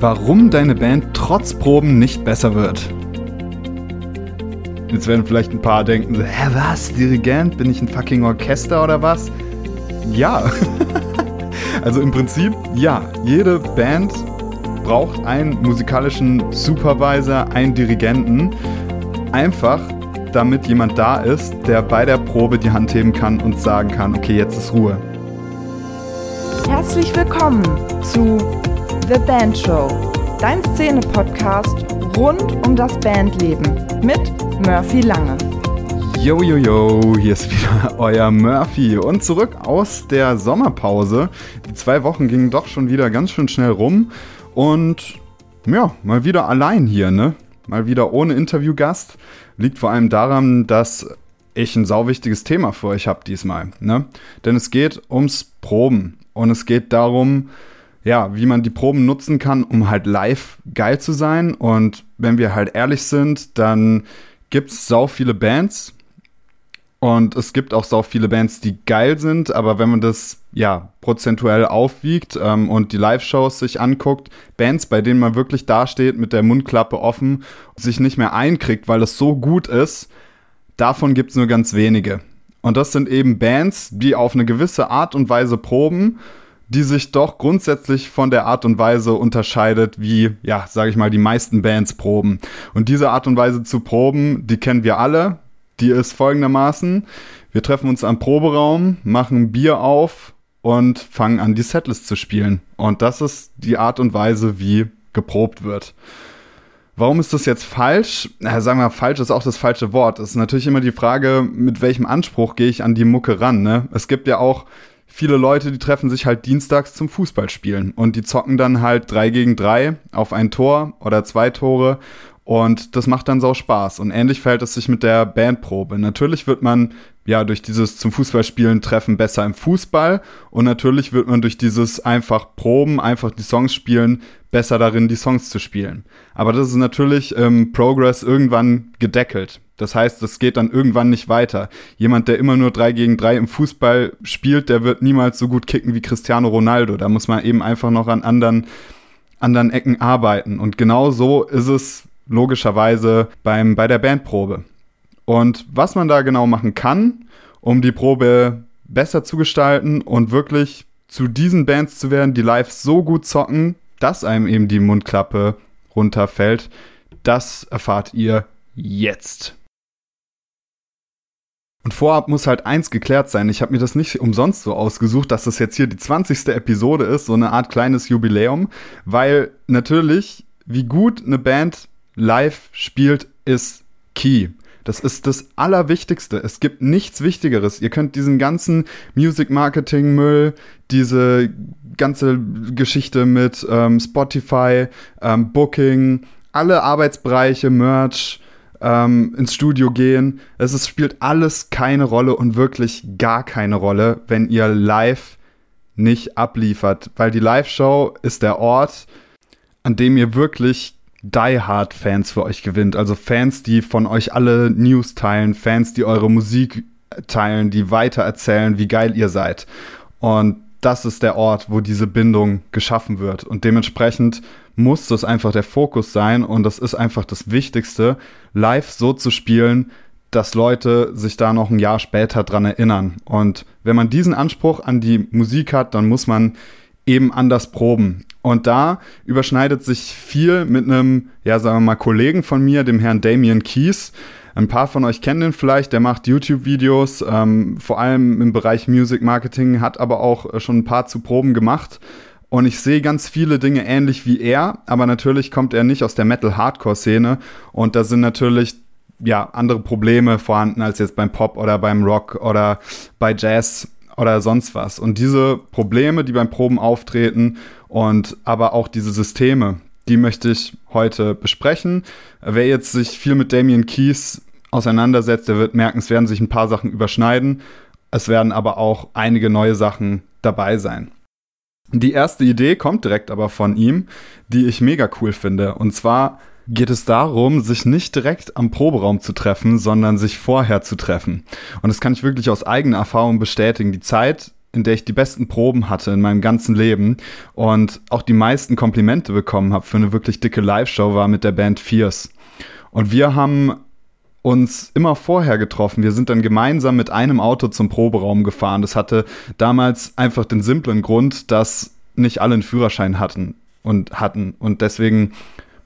warum deine Band trotz Proben nicht besser wird. Jetzt werden vielleicht ein paar denken, hä, was, Dirigent? Bin ich ein fucking Orchester oder was? Ja. also im Prinzip, ja. Jede Band braucht einen musikalischen Supervisor, einen Dirigenten. Einfach, damit jemand da ist, der bei der Probe die Hand heben kann und sagen kann, okay, jetzt ist Ruhe. Herzlich willkommen zu The Band Show, dein Szene-Podcast rund um das Bandleben mit Murphy Lange. Yo, yo, yo, hier ist wieder euer Murphy und zurück aus der Sommerpause. Die zwei Wochen gingen doch schon wieder ganz schön schnell rum und ja, mal wieder allein hier, ne? Mal wieder ohne Interviewgast. Liegt vor allem daran, dass ich ein sauwichtiges Thema für euch habe diesmal, ne? Denn es geht ums Proben und es geht darum, ja, wie man die Proben nutzen kann, um halt live geil zu sein. Und wenn wir halt ehrlich sind, dann gibt es sau viele Bands. Und es gibt auch sau viele Bands, die geil sind, aber wenn man das ja prozentuell aufwiegt ähm, und die Live-Shows sich anguckt, Bands, bei denen man wirklich dasteht mit der Mundklappe offen und sich nicht mehr einkriegt, weil es so gut ist, davon gibt es nur ganz wenige. Und das sind eben Bands, die auf eine gewisse Art und Weise proben die sich doch grundsätzlich von der Art und Weise unterscheidet, wie, ja, sage ich mal, die meisten Bands proben. Und diese Art und Weise zu proben, die kennen wir alle. Die ist folgendermaßen. Wir treffen uns am Proberaum, machen Bier auf und fangen an, die Setlist zu spielen. Und das ist die Art und Weise, wie geprobt wird. Warum ist das jetzt falsch? Na, sagen wir, falsch ist auch das falsche Wort. Es ist natürlich immer die Frage, mit welchem Anspruch gehe ich an die Mucke ran. Ne? Es gibt ja auch viele Leute, die treffen sich halt dienstags zum Fußballspielen und die zocken dann halt drei gegen drei auf ein Tor oder zwei Tore und das macht dann sau Spaß. Und ähnlich verhält es sich mit der Bandprobe. Natürlich wird man ja durch dieses zum Fußballspielen treffen besser im Fußball und natürlich wird man durch dieses einfach Proben, einfach die Songs spielen, besser darin, die Songs zu spielen. Aber das ist natürlich im Progress irgendwann gedeckelt. Das heißt, es geht dann irgendwann nicht weiter. Jemand, der immer nur drei gegen drei im Fußball spielt, der wird niemals so gut kicken wie Cristiano Ronaldo. Da muss man eben einfach noch an anderen, anderen Ecken arbeiten. Und genau so ist es logischerweise beim, bei der Bandprobe. Und was man da genau machen kann, um die Probe besser zu gestalten und wirklich zu diesen Bands zu werden, die live so gut zocken, dass einem eben die Mundklappe runterfällt, das erfahrt ihr jetzt. Und vorab muss halt eins geklärt sein. Ich habe mir das nicht umsonst so ausgesucht, dass das jetzt hier die 20. Episode ist, so eine Art kleines Jubiläum, weil natürlich, wie gut eine Band live spielt, ist key. Das ist das Allerwichtigste. Es gibt nichts Wichtigeres. Ihr könnt diesen ganzen Music Marketing Müll, diese ganze Geschichte mit ähm, Spotify, ähm, Booking, alle Arbeitsbereiche, Merch, ähm, ins Studio gehen. Es ist, spielt alles keine Rolle und wirklich gar keine Rolle, wenn ihr live nicht abliefert, weil die Live-Show ist der Ort, an dem ihr wirklich Die-Hard-Fans für euch gewinnt. Also Fans, die von euch alle News teilen, Fans, die eure Musik teilen, die weitererzählen, wie geil ihr seid. Und das ist der Ort, wo diese Bindung geschaffen wird. Und dementsprechend muss das einfach der Fokus sein und das ist einfach das Wichtigste, live so zu spielen, dass Leute sich da noch ein Jahr später dran erinnern. Und wenn man diesen Anspruch an die Musik hat, dann muss man eben anders proben. Und da überschneidet sich viel mit einem, ja, sagen wir mal, Kollegen von mir, dem Herrn Damien Keys. Ein paar von euch kennen den vielleicht, der macht YouTube-Videos, ähm, vor allem im Bereich Music Marketing, hat aber auch äh, schon ein paar zu Proben gemacht. Und ich sehe ganz viele Dinge ähnlich wie er, aber natürlich kommt er nicht aus der Metal-Hardcore-Szene. Und da sind natürlich ja andere Probleme vorhanden als jetzt beim Pop oder beim Rock oder bei Jazz oder sonst was. Und diese Probleme, die beim Proben auftreten und aber auch diese Systeme, die möchte ich heute besprechen. Wer jetzt sich viel mit Damien Keys auseinandersetzt, der wird merken, es werden sich ein paar Sachen überschneiden. Es werden aber auch einige neue Sachen dabei sein. Die erste Idee kommt direkt aber von ihm, die ich mega cool finde. Und zwar geht es darum, sich nicht direkt am Proberaum zu treffen, sondern sich vorher zu treffen. Und das kann ich wirklich aus eigener Erfahrung bestätigen. Die Zeit, in der ich die besten Proben hatte in meinem ganzen Leben und auch die meisten Komplimente bekommen habe für eine wirklich dicke Live-Show war mit der Band Fierce. Und wir haben uns immer vorher getroffen. Wir sind dann gemeinsam mit einem Auto zum Proberaum gefahren. Das hatte damals einfach den simplen Grund, dass nicht alle einen Führerschein hatten und hatten. Und deswegen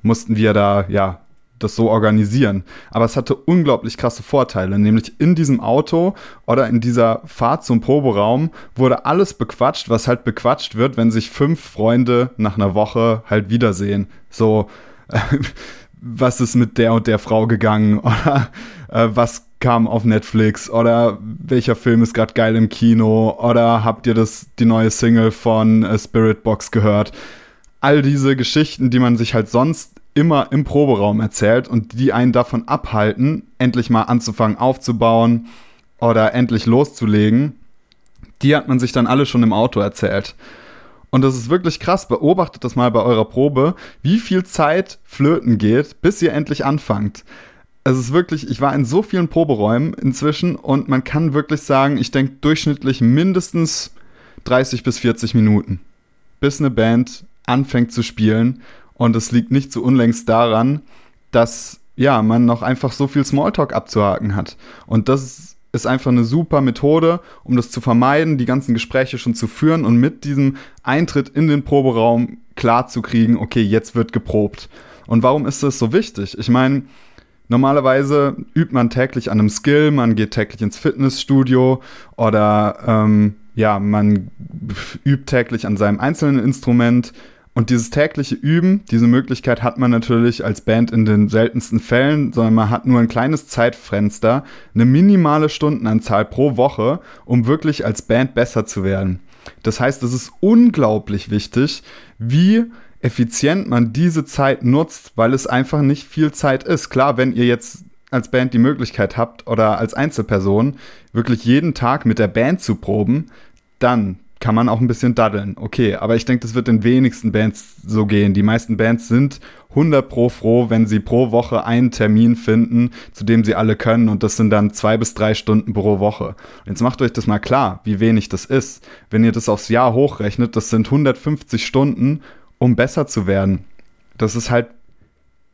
mussten wir da, ja, das so organisieren. Aber es hatte unglaublich krasse Vorteile, nämlich in diesem Auto oder in dieser Fahrt zum Proberaum wurde alles bequatscht, was halt bequatscht wird, wenn sich fünf Freunde nach einer Woche halt wiedersehen. So, was ist mit der und der Frau gegangen oder äh, was kam auf Netflix oder welcher Film ist gerade geil im Kino oder habt ihr das die neue Single von äh, Spirit Box gehört? All diese Geschichten, die man sich halt sonst immer im Proberaum erzählt und die einen davon abhalten, endlich mal anzufangen aufzubauen oder endlich loszulegen, die hat man sich dann alle schon im Auto erzählt. Und das ist wirklich krass. Beobachtet das mal bei eurer Probe, wie viel Zeit flöten geht, bis ihr endlich anfangt. Es ist wirklich, ich war in so vielen Proberäumen inzwischen und man kann wirklich sagen, ich denke durchschnittlich mindestens 30 bis 40 Minuten, bis eine Band anfängt zu spielen. Und es liegt nicht zu unlängst daran, dass ja, man noch einfach so viel Smalltalk abzuhaken hat. Und das ist einfach eine super Methode, um das zu vermeiden, die ganzen Gespräche schon zu führen und mit diesem Eintritt in den Proberaum klar zu kriegen, okay, jetzt wird geprobt. Und warum ist das so wichtig? Ich meine, normalerweise übt man täglich an einem Skill, man geht täglich ins Fitnessstudio oder ähm, ja, man übt täglich an seinem einzelnen Instrument und dieses tägliche Üben, diese Möglichkeit hat man natürlich als Band in den seltensten Fällen, sondern man hat nur ein kleines Zeitfenster, eine minimale Stundenanzahl pro Woche, um wirklich als Band besser zu werden. Das heißt, es ist unglaublich wichtig, wie effizient man diese Zeit nutzt, weil es einfach nicht viel Zeit ist. Klar, wenn ihr jetzt als Band die Möglichkeit habt oder als Einzelperson wirklich jeden Tag mit der Band zu proben, dann kann man auch ein bisschen daddeln. Okay, aber ich denke, das wird den wenigsten Bands so gehen. Die meisten Bands sind 100 pro froh, wenn sie pro Woche einen Termin finden, zu dem sie alle können und das sind dann zwei bis drei Stunden pro Woche. Und jetzt macht euch das mal klar, wie wenig das ist. Wenn ihr das aufs Jahr hochrechnet, das sind 150 Stunden, um besser zu werden. Das ist halt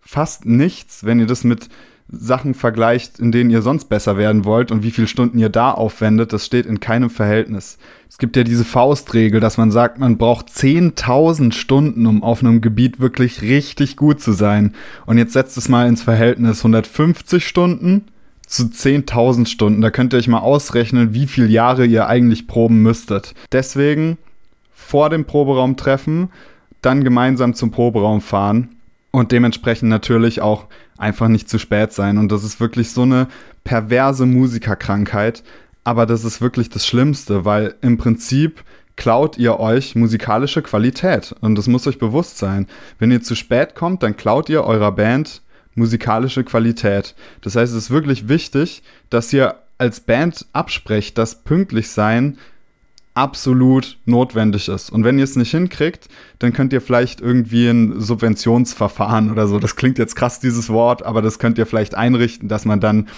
fast nichts, wenn ihr das mit Sachen vergleicht, in denen ihr sonst besser werden wollt und wie viele Stunden ihr da aufwendet, das steht in keinem Verhältnis. Es gibt ja diese Faustregel, dass man sagt, man braucht 10.000 Stunden, um auf einem Gebiet wirklich richtig gut zu sein. Und jetzt setzt es mal ins Verhältnis 150 Stunden zu 10.000 Stunden. Da könnt ihr euch mal ausrechnen, wie viele Jahre ihr eigentlich proben müsstet. Deswegen vor dem Proberaum treffen, dann gemeinsam zum Proberaum fahren und dementsprechend natürlich auch einfach nicht zu spät sein. Und das ist wirklich so eine perverse Musikerkrankheit. Aber das ist wirklich das Schlimmste, weil im Prinzip klaut ihr euch musikalische Qualität. Und das muss euch bewusst sein. Wenn ihr zu spät kommt, dann klaut ihr eurer Band musikalische Qualität. Das heißt, es ist wirklich wichtig, dass ihr als Band absprecht, dass pünktlich sein absolut notwendig ist. Und wenn ihr es nicht hinkriegt, dann könnt ihr vielleicht irgendwie ein Subventionsverfahren oder so, das klingt jetzt krass, dieses Wort, aber das könnt ihr vielleicht einrichten, dass man dann,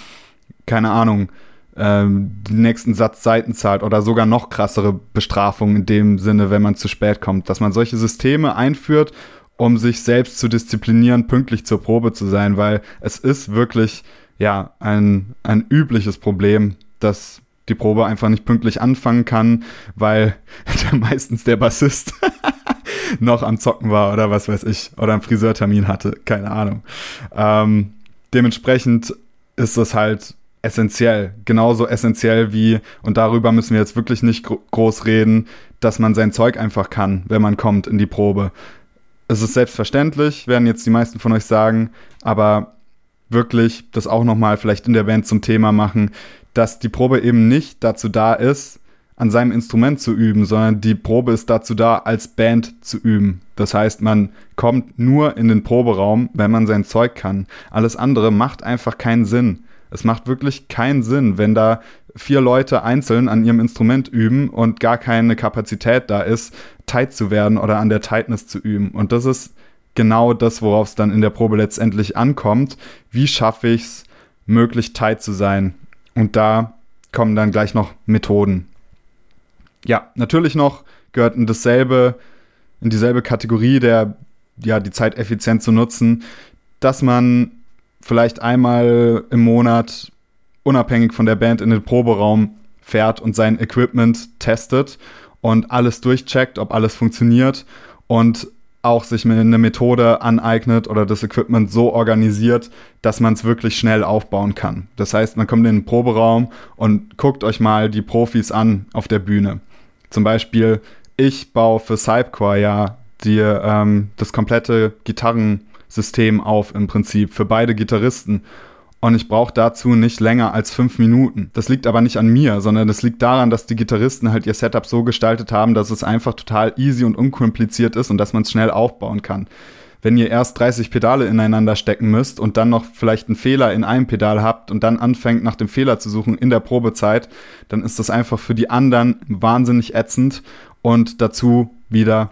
keine Ahnung, ähm, den nächsten Satz Seiten zahlt oder sogar noch krassere Bestrafungen in dem Sinne, wenn man zu spät kommt. Dass man solche Systeme einführt, um sich selbst zu disziplinieren, pünktlich zur Probe zu sein, weil es ist wirklich, ja, ein, ein übliches Problem, dass die Probe einfach nicht pünktlich anfangen kann, weil meistens der Bassist noch am Zocken war oder was weiß ich, oder einen Friseurtermin hatte, keine Ahnung. Ähm, dementsprechend ist das halt essentiell, genauso essentiell wie, und darüber müssen wir jetzt wirklich nicht gro groß reden, dass man sein Zeug einfach kann, wenn man kommt in die Probe. Es ist selbstverständlich, werden jetzt die meisten von euch sagen, aber wirklich das auch nochmal vielleicht in der Band zum Thema machen dass die Probe eben nicht dazu da ist, an seinem Instrument zu üben, sondern die Probe ist dazu da, als Band zu üben. Das heißt, man kommt nur in den Proberaum, wenn man sein Zeug kann. Alles andere macht einfach keinen Sinn. Es macht wirklich keinen Sinn, wenn da vier Leute einzeln an ihrem Instrument üben und gar keine Kapazität da ist, tight zu werden oder an der Tightness zu üben. Und das ist genau das, worauf es dann in der Probe letztendlich ankommt. Wie schaffe ich es, möglichst tight zu sein? Und da kommen dann gleich noch Methoden. Ja, natürlich noch gehört in dasselbe, in dieselbe Kategorie der, ja, die Zeit effizient zu nutzen, dass man vielleicht einmal im Monat unabhängig von der Band in den Proberaum fährt und sein Equipment testet und alles durchcheckt, ob alles funktioniert und auch sich eine Methode aneignet oder das Equipment so organisiert, dass man es wirklich schnell aufbauen kann. Das heißt, man kommt in den Proberaum und guckt euch mal die Profis an auf der Bühne. Zum Beispiel, ich baue für Cypcore ja die, ähm, das komplette Gitarrensystem auf im Prinzip für beide Gitarristen und ich brauche dazu nicht länger als fünf Minuten. Das liegt aber nicht an mir, sondern das liegt daran, dass die Gitarristen halt ihr Setup so gestaltet haben, dass es einfach total easy und unkompliziert ist und dass man es schnell aufbauen kann. Wenn ihr erst 30 Pedale ineinander stecken müsst und dann noch vielleicht einen Fehler in einem Pedal habt und dann anfängt nach dem Fehler zu suchen in der Probezeit, dann ist das einfach für die anderen wahnsinnig ätzend und dazu wieder,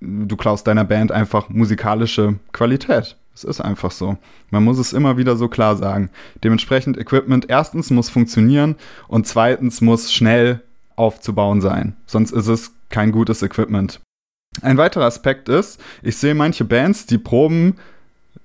du klaust deiner Band einfach musikalische Qualität. Es ist einfach so. Man muss es immer wieder so klar sagen. Dementsprechend Equipment erstens muss funktionieren und zweitens muss schnell aufzubauen sein. Sonst ist es kein gutes Equipment. Ein weiterer Aspekt ist, ich sehe manche Bands, die proben,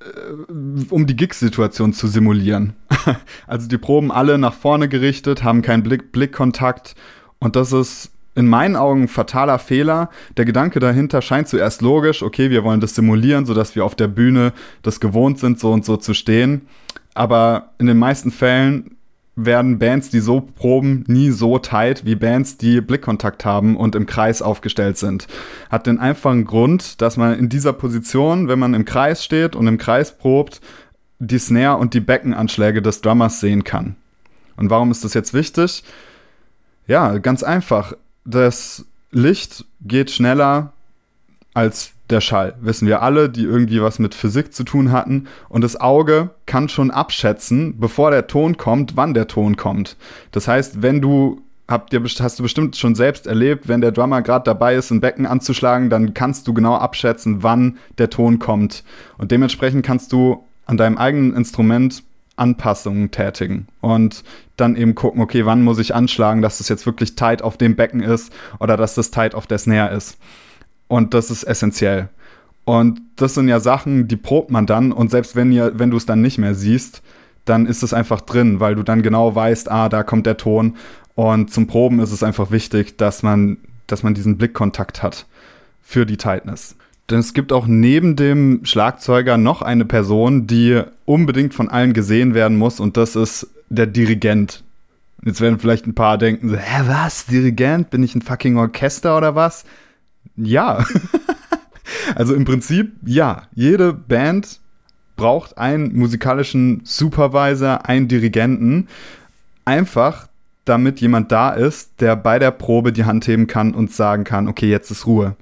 äh, um die Gig-Situation zu simulieren. also die proben alle nach vorne gerichtet, haben keinen Blick Blickkontakt und das ist in meinen Augen fataler Fehler. Der Gedanke dahinter scheint zuerst logisch, okay, wir wollen das simulieren, sodass wir auf der Bühne das gewohnt sind, so und so zu stehen. Aber in den meisten Fällen werden Bands, die so proben, nie so tight wie Bands, die Blickkontakt haben und im Kreis aufgestellt sind. Hat den einfachen Grund, dass man in dieser Position, wenn man im Kreis steht und im Kreis probt, die Snare und die Beckenanschläge des Drummers sehen kann. Und warum ist das jetzt wichtig? Ja, ganz einfach das Licht geht schneller als der Schall. Wissen wir alle, die irgendwie was mit Physik zu tun hatten. Und das Auge kann schon abschätzen, bevor der Ton kommt, wann der Ton kommt. Das heißt, wenn du habt ihr, hast du bestimmt schon selbst erlebt, wenn der Drummer gerade dabei ist, ein Becken anzuschlagen, dann kannst du genau abschätzen, wann der Ton kommt. Und dementsprechend kannst du an deinem eigenen Instrument Anpassungen tätigen und dann eben gucken, okay, wann muss ich anschlagen, dass das jetzt wirklich tight auf dem Becken ist oder dass das tight auf der Snare ist. Und das ist essentiell. Und das sind ja Sachen, die probt man dann und selbst wenn ihr, wenn du es dann nicht mehr siehst, dann ist es einfach drin, weil du dann genau weißt, ah, da kommt der Ton. Und zum Proben ist es einfach wichtig, dass man, dass man diesen Blickkontakt hat für die Tightness. Denn es gibt auch neben dem Schlagzeuger noch eine Person, die unbedingt von allen gesehen werden muss und das ist der Dirigent. Jetzt werden vielleicht ein paar denken, so, hä, was? Dirigent? Bin ich ein fucking Orchester oder was? Ja. also im Prinzip, ja. Jede Band braucht einen musikalischen Supervisor, einen Dirigenten. Einfach, damit jemand da ist, der bei der Probe die Hand heben kann und sagen kann, okay, jetzt ist Ruhe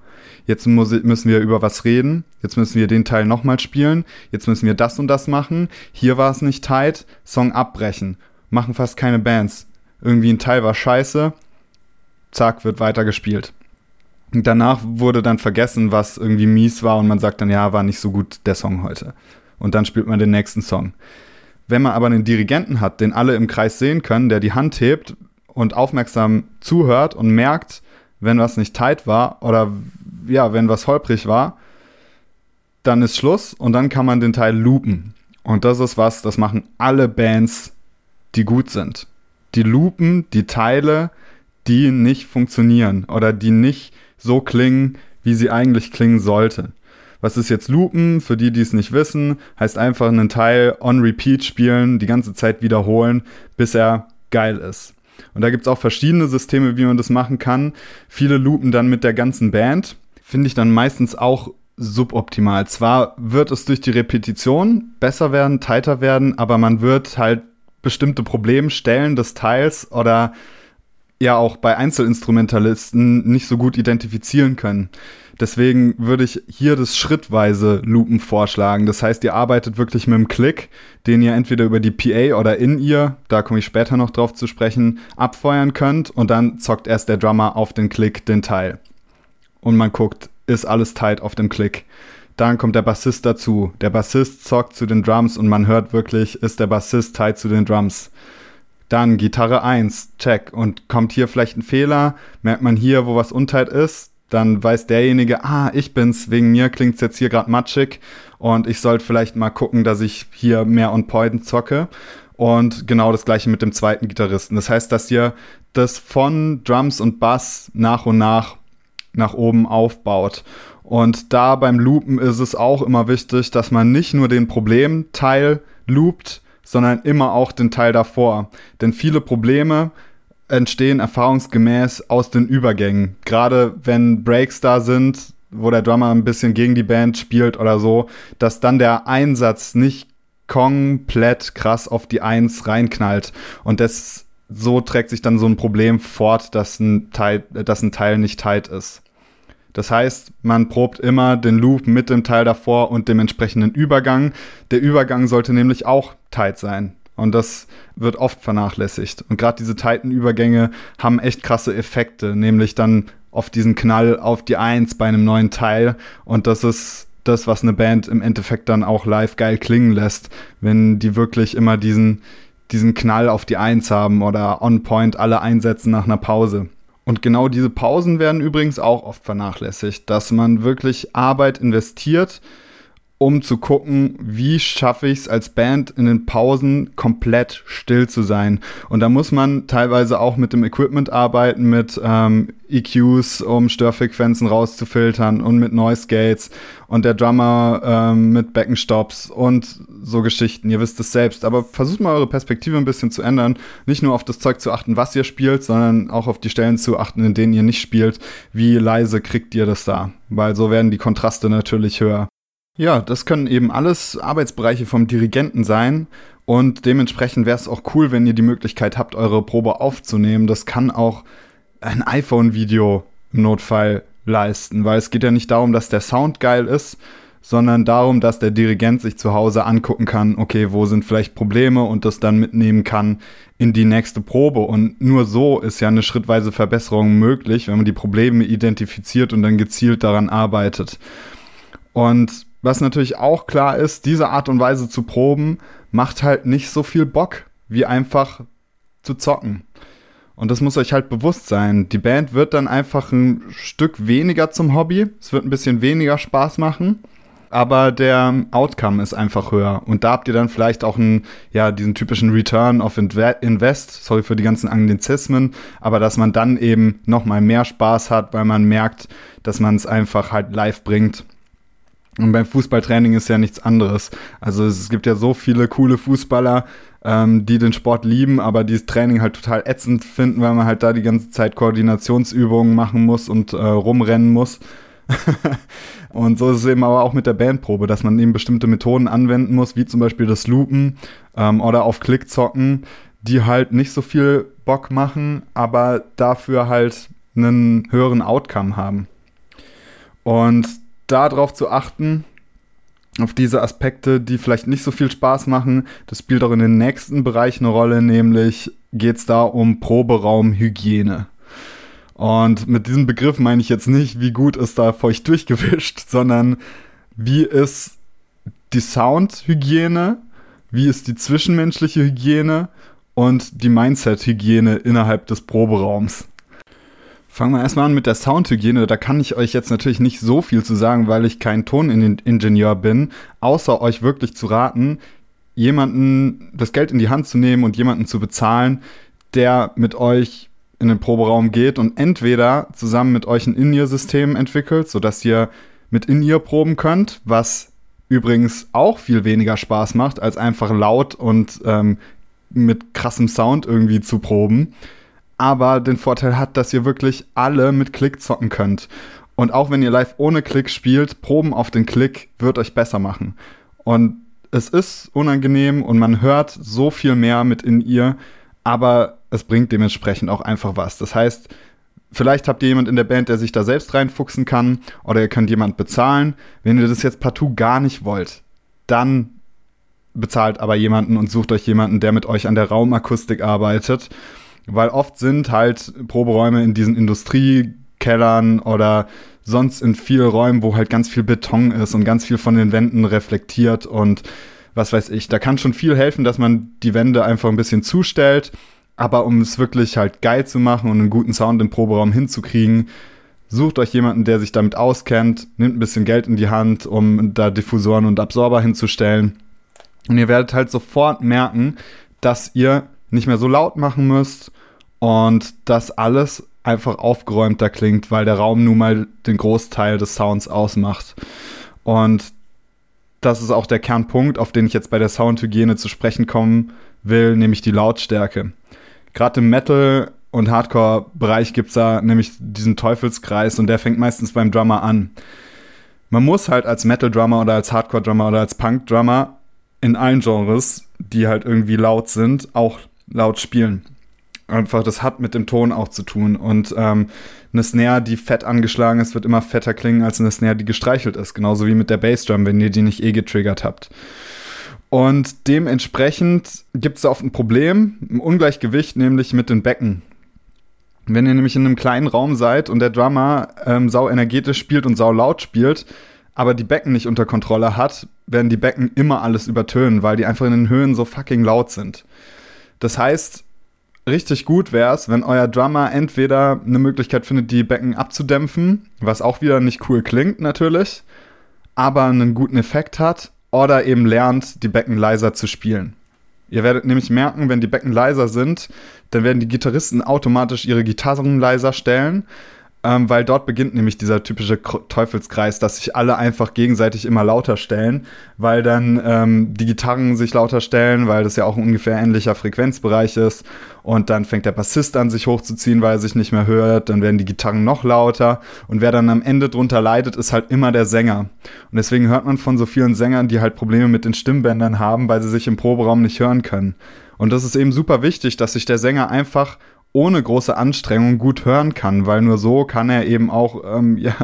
jetzt muss, müssen wir über was reden, jetzt müssen wir den Teil nochmal spielen, jetzt müssen wir das und das machen, hier war es nicht tight, Song abbrechen, machen fast keine Bands. Irgendwie ein Teil war scheiße, zack, wird weiter gespielt. Und danach wurde dann vergessen, was irgendwie mies war und man sagt dann, ja, war nicht so gut der Song heute. Und dann spielt man den nächsten Song. Wenn man aber einen Dirigenten hat, den alle im Kreis sehen können, der die Hand hebt und aufmerksam zuhört und merkt, wenn was nicht tight war oder ja, wenn was holprig war, dann ist Schluss und dann kann man den Teil loopen. Und das ist was, das machen alle Bands, die gut sind. Die loopen die Teile, die nicht funktionieren oder die nicht so klingen, wie sie eigentlich klingen sollte. Was ist jetzt Loopen? Für die, die es nicht wissen, heißt einfach einen Teil on repeat spielen, die ganze Zeit wiederholen, bis er geil ist. Und da gibt es auch verschiedene Systeme, wie man das machen kann. Viele loopen dann mit der ganzen Band finde ich dann meistens auch suboptimal. Zwar wird es durch die Repetition besser werden, tighter werden, aber man wird halt bestimmte Problemstellen des Teils oder ja auch bei Einzelinstrumentalisten nicht so gut identifizieren können. Deswegen würde ich hier das schrittweise Loopen vorschlagen. Das heißt, ihr arbeitet wirklich mit einem Klick, den ihr entweder über die PA oder in ihr, da komme ich später noch drauf zu sprechen, abfeuern könnt und dann zockt erst der Drummer auf den Klick den Teil und man guckt, ist alles tight auf dem Klick. Dann kommt der Bassist dazu. Der Bassist zockt zu den Drums und man hört wirklich, ist der Bassist tight zu den Drums. Dann Gitarre 1, check. Und kommt hier vielleicht ein Fehler, merkt man hier, wo was unteilt ist, dann weiß derjenige, ah, ich bin's, wegen mir klingt's jetzt hier gerade matschig und ich sollte vielleicht mal gucken, dass ich hier mehr on point zocke. Und genau das gleiche mit dem zweiten Gitarristen. Das heißt, dass ihr das von Drums und Bass nach und nach nach oben aufbaut. Und da beim Loopen ist es auch immer wichtig, dass man nicht nur den Problemteil loopt, sondern immer auch den Teil davor. Denn viele Probleme entstehen erfahrungsgemäß aus den Übergängen. Gerade wenn Breaks da sind, wo der Drummer ein bisschen gegen die Band spielt oder so, dass dann der Einsatz nicht komplett krass auf die Eins reinknallt. Und das, so trägt sich dann so ein Problem fort, dass ein Teil, dass ein Teil nicht tight ist. Das heißt, man probt immer den Loop mit dem Teil davor und dem entsprechenden Übergang. Der Übergang sollte nämlich auch tight sein. Und das wird oft vernachlässigt. Und gerade diese tighten Übergänge haben echt krasse Effekte, nämlich dann auf diesen Knall auf die Eins bei einem neuen Teil. Und das ist das, was eine Band im Endeffekt dann auch live geil klingen lässt, wenn die wirklich immer diesen, diesen Knall auf die Eins haben oder on point alle einsetzen nach einer Pause. Und genau diese Pausen werden übrigens auch oft vernachlässigt, dass man wirklich Arbeit investiert, um zu gucken, wie schaffe ich es als Band in den Pausen komplett still zu sein. Und da muss man teilweise auch mit dem Equipment arbeiten, mit ähm, EQs, um Störfrequenzen rauszufiltern und mit Noise Gates und der Drummer ähm, mit Beckenstops und so Geschichten. Ihr wisst es selbst. Aber versucht mal eure Perspektive ein bisschen zu ändern. Nicht nur auf das Zeug zu achten, was ihr spielt, sondern auch auf die Stellen zu achten, in denen ihr nicht spielt. Wie leise kriegt ihr das da? Weil so werden die Kontraste natürlich höher. Ja, das können eben alles Arbeitsbereiche vom Dirigenten sein. Und dementsprechend wäre es auch cool, wenn ihr die Möglichkeit habt, eure Probe aufzunehmen. Das kann auch ein iPhone-Video im Notfall leisten, weil es geht ja nicht darum, dass der Sound geil ist, sondern darum, dass der Dirigent sich zu Hause angucken kann, okay, wo sind vielleicht Probleme und das dann mitnehmen kann in die nächste Probe. Und nur so ist ja eine schrittweise Verbesserung möglich, wenn man die Probleme identifiziert und dann gezielt daran arbeitet. Und was natürlich auch klar ist, diese Art und Weise zu proben, macht halt nicht so viel Bock, wie einfach zu zocken. Und das muss euch halt bewusst sein. Die Band wird dann einfach ein Stück weniger zum Hobby. Es wird ein bisschen weniger Spaß machen. Aber der Outcome ist einfach höher. Und da habt ihr dann vielleicht auch einen, ja, diesen typischen Return of Invest. Sorry für die ganzen Anglizismen. Aber dass man dann eben nochmal mehr Spaß hat, weil man merkt, dass man es einfach halt live bringt und beim Fußballtraining ist ja nichts anderes. Also es gibt ja so viele coole Fußballer, ähm, die den Sport lieben, aber dieses Training halt total ätzend finden, weil man halt da die ganze Zeit Koordinationsübungen machen muss und äh, rumrennen muss. und so ist es eben aber auch mit der Bandprobe, dass man eben bestimmte Methoden anwenden muss, wie zum Beispiel das Loopen ähm, oder auf Klick zocken, die halt nicht so viel Bock machen, aber dafür halt einen höheren Outcome haben. Und darauf zu achten, auf diese Aspekte, die vielleicht nicht so viel Spaß machen. Das spielt auch in den nächsten Bereich eine Rolle, nämlich geht es da um Proberaumhygiene. Und mit diesem Begriff meine ich jetzt nicht, wie gut ist da feucht durchgewischt, sondern wie ist die Soundhygiene, wie ist die zwischenmenschliche Hygiene und die Mindset-Hygiene innerhalb des Proberaums. Fangen wir erstmal an mit der Soundhygiene. Da kann ich euch jetzt natürlich nicht so viel zu sagen, weil ich kein Toningenieur bin, außer euch wirklich zu raten, jemanden das Geld in die Hand zu nehmen und jemanden zu bezahlen, der mit euch in den Proberaum geht und entweder zusammen mit euch ein In-Ear-System entwickelt, sodass ihr mit In-Ear proben könnt, was übrigens auch viel weniger Spaß macht, als einfach laut und ähm, mit krassem Sound irgendwie zu proben aber den Vorteil hat, dass ihr wirklich alle mit Klick zocken könnt. Und auch wenn ihr live ohne Klick spielt, Proben auf den Klick wird euch besser machen. Und es ist unangenehm und man hört so viel mehr mit in ihr, aber es bringt dementsprechend auch einfach was. Das heißt, vielleicht habt ihr jemand in der Band, der sich da selbst reinfuchsen kann, oder ihr könnt jemand bezahlen. Wenn ihr das jetzt partout gar nicht wollt, dann bezahlt aber jemanden und sucht euch jemanden, der mit euch an der Raumakustik arbeitet weil oft sind halt Proberäume in diesen Industriekellern oder sonst in vielen Räumen, wo halt ganz viel Beton ist und ganz viel von den Wänden reflektiert und was weiß ich. Da kann schon viel helfen, dass man die Wände einfach ein bisschen zustellt Aber um es wirklich halt geil zu machen und einen guten Sound im Proberaum hinzukriegen, sucht euch jemanden, der sich damit auskennt, nimmt ein bisschen Geld in die Hand, um da Diffusoren und Absorber hinzustellen. Und ihr werdet halt sofort merken, dass ihr nicht mehr so laut machen müsst und dass alles einfach aufgeräumter klingt, weil der Raum nun mal den Großteil des Sounds ausmacht. Und das ist auch der Kernpunkt, auf den ich jetzt bei der Soundhygiene zu sprechen kommen will, nämlich die Lautstärke. Gerade im Metal- und Hardcore-Bereich gibt es da nämlich diesen Teufelskreis und der fängt meistens beim Drummer an. Man muss halt als Metal-Drummer oder als Hardcore-Drummer oder als Punk-Drummer in allen Genres, die halt irgendwie laut sind, auch laut spielen. Einfach, das hat mit dem Ton auch zu tun. Und ähm, eine Snare, die fett angeschlagen ist, wird immer fetter klingen als eine Snare, die gestreichelt ist. Genauso wie mit der Bassdrum, wenn ihr die nicht eh getriggert habt. Und dementsprechend gibt es oft ein Problem, ein Ungleichgewicht, nämlich mit den Becken. Wenn ihr nämlich in einem kleinen Raum seid und der Drummer ähm, sau energetisch spielt und sau laut spielt, aber die Becken nicht unter Kontrolle hat, werden die Becken immer alles übertönen, weil die einfach in den Höhen so fucking laut sind. Das heißt, richtig gut wäre es, wenn euer Drummer entweder eine Möglichkeit findet, die Becken abzudämpfen, was auch wieder nicht cool klingt natürlich, aber einen guten Effekt hat, oder eben lernt, die Becken leiser zu spielen. Ihr werdet nämlich merken, wenn die Becken leiser sind, dann werden die Gitarristen automatisch ihre Gitarren leiser stellen ähm, weil dort beginnt nämlich dieser typische Teufelskreis, dass sich alle einfach gegenseitig immer lauter stellen, weil dann ähm, die Gitarren sich lauter stellen, weil das ja auch ein ungefähr ähnlicher Frequenzbereich ist. Und dann fängt der Bassist an, sich hochzuziehen, weil er sich nicht mehr hört. Dann werden die Gitarren noch lauter. Und wer dann am Ende drunter leidet, ist halt immer der Sänger. Und deswegen hört man von so vielen Sängern, die halt Probleme mit den Stimmbändern haben, weil sie sich im Proberaum nicht hören können. Und das ist eben super wichtig, dass sich der Sänger einfach ohne große Anstrengung gut hören kann, weil nur so kann er eben auch ähm, ja,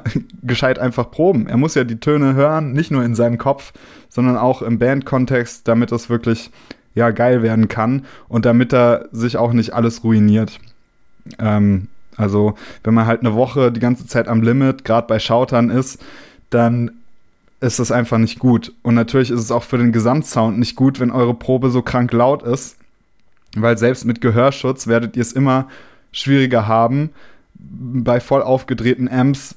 gescheit einfach proben. Er muss ja die Töne hören, nicht nur in seinem Kopf, sondern auch im Bandkontext, damit es wirklich ja geil werden kann und damit er sich auch nicht alles ruiniert. Ähm, also wenn man halt eine Woche die ganze Zeit am Limit, gerade bei Schautern ist, dann ist das einfach nicht gut. Und natürlich ist es auch für den Gesamtsound nicht gut, wenn eure Probe so krank laut ist, weil selbst mit Gehörschutz werdet ihr es immer schwieriger haben, bei voll aufgedrehten Amps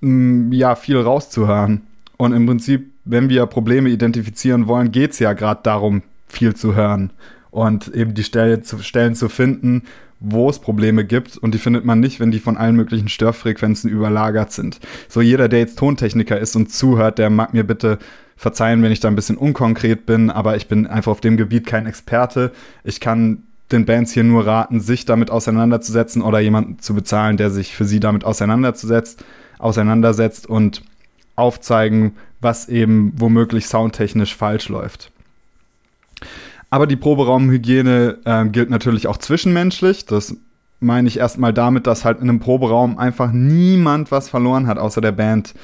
mm, ja viel rauszuhören. Und im Prinzip, wenn wir Probleme identifizieren wollen, geht es ja gerade darum, viel zu hören und eben die Stelle zu, Stellen zu finden, wo es Probleme gibt. Und die findet man nicht, wenn die von allen möglichen Störfrequenzen überlagert sind. So jeder, der jetzt Tontechniker ist und zuhört, der mag mir bitte verzeihen, wenn ich da ein bisschen unkonkret bin, aber ich bin einfach auf dem Gebiet kein Experte. Ich kann den Bands hier nur raten, sich damit auseinanderzusetzen oder jemanden zu bezahlen, der sich für sie damit auseinanderzusetzt, auseinandersetzt und aufzeigen, was eben womöglich soundtechnisch falsch läuft. Aber die Proberaumhygiene äh, gilt natürlich auch zwischenmenschlich. Das meine ich erstmal damit, dass halt in einem Proberaum einfach niemand was verloren hat, außer der Band.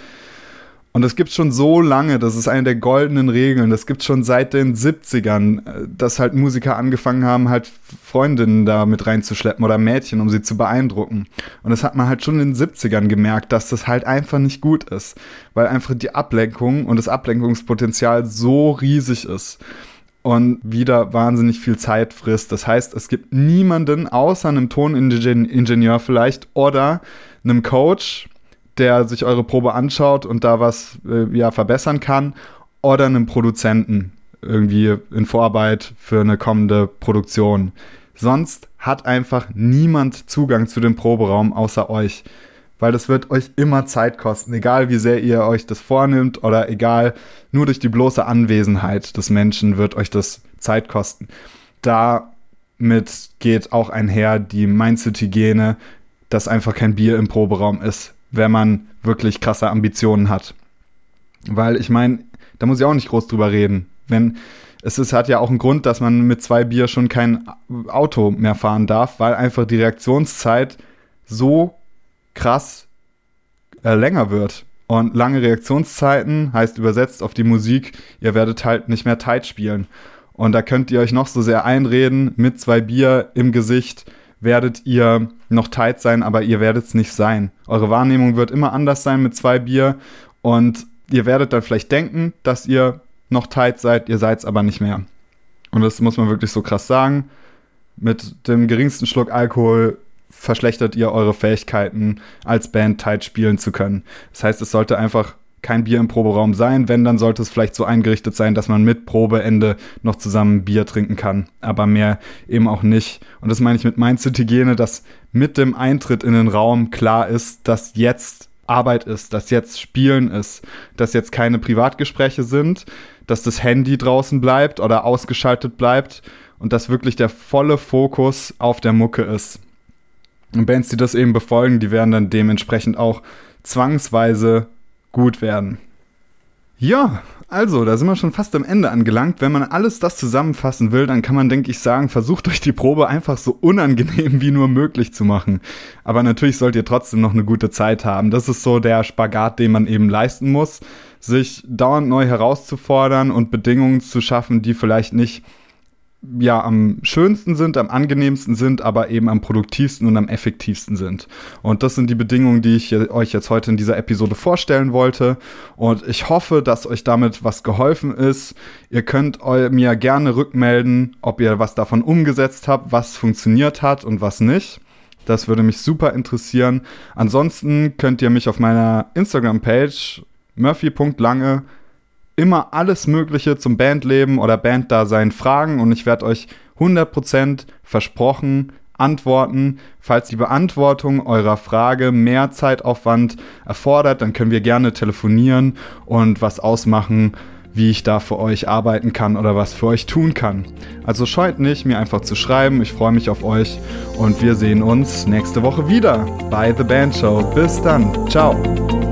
Und das gibt schon so lange, das ist eine der goldenen Regeln. Das gibt schon seit den 70ern, äh, dass halt Musiker angefangen haben, halt Freundinnen da mit reinzuschleppen oder Mädchen, um sie zu beeindrucken. Und das hat man halt schon in den 70ern gemerkt, dass das halt einfach nicht gut ist, weil einfach die Ablenkung und das Ablenkungspotenzial so riesig ist und wieder wahnsinnig viel Zeit frisst. Das heißt, es gibt niemanden außer einem Toningenieur vielleicht oder einem Coach, der sich eure Probe anschaut und da was äh, ja, verbessern kann, oder einem Produzenten irgendwie in Vorarbeit für eine kommende Produktion. Sonst hat einfach niemand Zugang zu dem Proberaum außer euch. Weil das wird euch immer Zeit kosten, egal wie sehr ihr euch das vornimmt oder egal, nur durch die bloße Anwesenheit des Menschen wird euch das Zeit kosten. Damit geht auch einher die Mindset-Hygiene, dass einfach kein Bier im Proberaum ist wenn man wirklich krasse Ambitionen hat. Weil ich meine, da muss ich auch nicht groß drüber reden. Wenn es ist, hat ja auch einen Grund, dass man mit zwei Bier schon kein Auto mehr fahren darf, weil einfach die Reaktionszeit so krass äh, länger wird. Und lange Reaktionszeiten heißt übersetzt auf die Musik, ihr werdet halt nicht mehr tight spielen. Und da könnt ihr euch noch so sehr einreden, mit zwei Bier im Gesicht, werdet ihr noch tight sein, aber ihr werdet es nicht sein. Eure Wahrnehmung wird immer anders sein mit zwei Bier und ihr werdet dann vielleicht denken, dass ihr noch tight seid, ihr seid es aber nicht mehr. Und das muss man wirklich so krass sagen. mit dem geringsten Schluck Alkohol verschlechtert ihr eure Fähigkeiten, als Band tight spielen zu können. Das heißt, es sollte einfach kein Bier im Proberaum sein. Wenn, dann sollte es vielleicht so eingerichtet sein, dass man mit Probeende noch zusammen Bier trinken kann. Aber mehr eben auch nicht. Und das meine ich mit Mindset-Hygiene, dass mit dem Eintritt in den Raum klar ist, dass jetzt Arbeit ist, dass jetzt Spielen ist, dass jetzt keine Privatgespräche sind, dass das Handy draußen bleibt oder ausgeschaltet bleibt und dass wirklich der volle Fokus auf der Mucke ist. Und Bands, die das eben befolgen, die werden dann dementsprechend auch zwangsweise gut werden. Ja, also, da sind wir schon fast am Ende angelangt. Wenn man alles das zusammenfassen will, dann kann man, denke ich, sagen, versucht euch die Probe einfach so unangenehm wie nur möglich zu machen. Aber natürlich sollt ihr trotzdem noch eine gute Zeit haben. Das ist so der Spagat, den man eben leisten muss, sich dauernd neu herauszufordern und Bedingungen zu schaffen, die vielleicht nicht ja am schönsten sind, am angenehmsten sind, aber eben am produktivsten und am effektivsten sind. Und das sind die Bedingungen, die ich euch jetzt heute in dieser Episode vorstellen wollte. Und ich hoffe, dass euch damit was geholfen ist. Ihr könnt mir gerne rückmelden, ob ihr was davon umgesetzt habt, was funktioniert hat und was nicht. Das würde mich super interessieren. Ansonsten könnt ihr mich auf meiner Instagram-Page murphy.lange immer alles Mögliche zum Bandleben oder Banddasein fragen und ich werde euch 100% versprochen antworten. Falls die Beantwortung eurer Frage mehr Zeitaufwand erfordert, dann können wir gerne telefonieren und was ausmachen, wie ich da für euch arbeiten kann oder was für euch tun kann. Also scheut nicht, mir einfach zu schreiben. Ich freue mich auf euch und wir sehen uns nächste Woche wieder bei The Band Show. Bis dann. Ciao.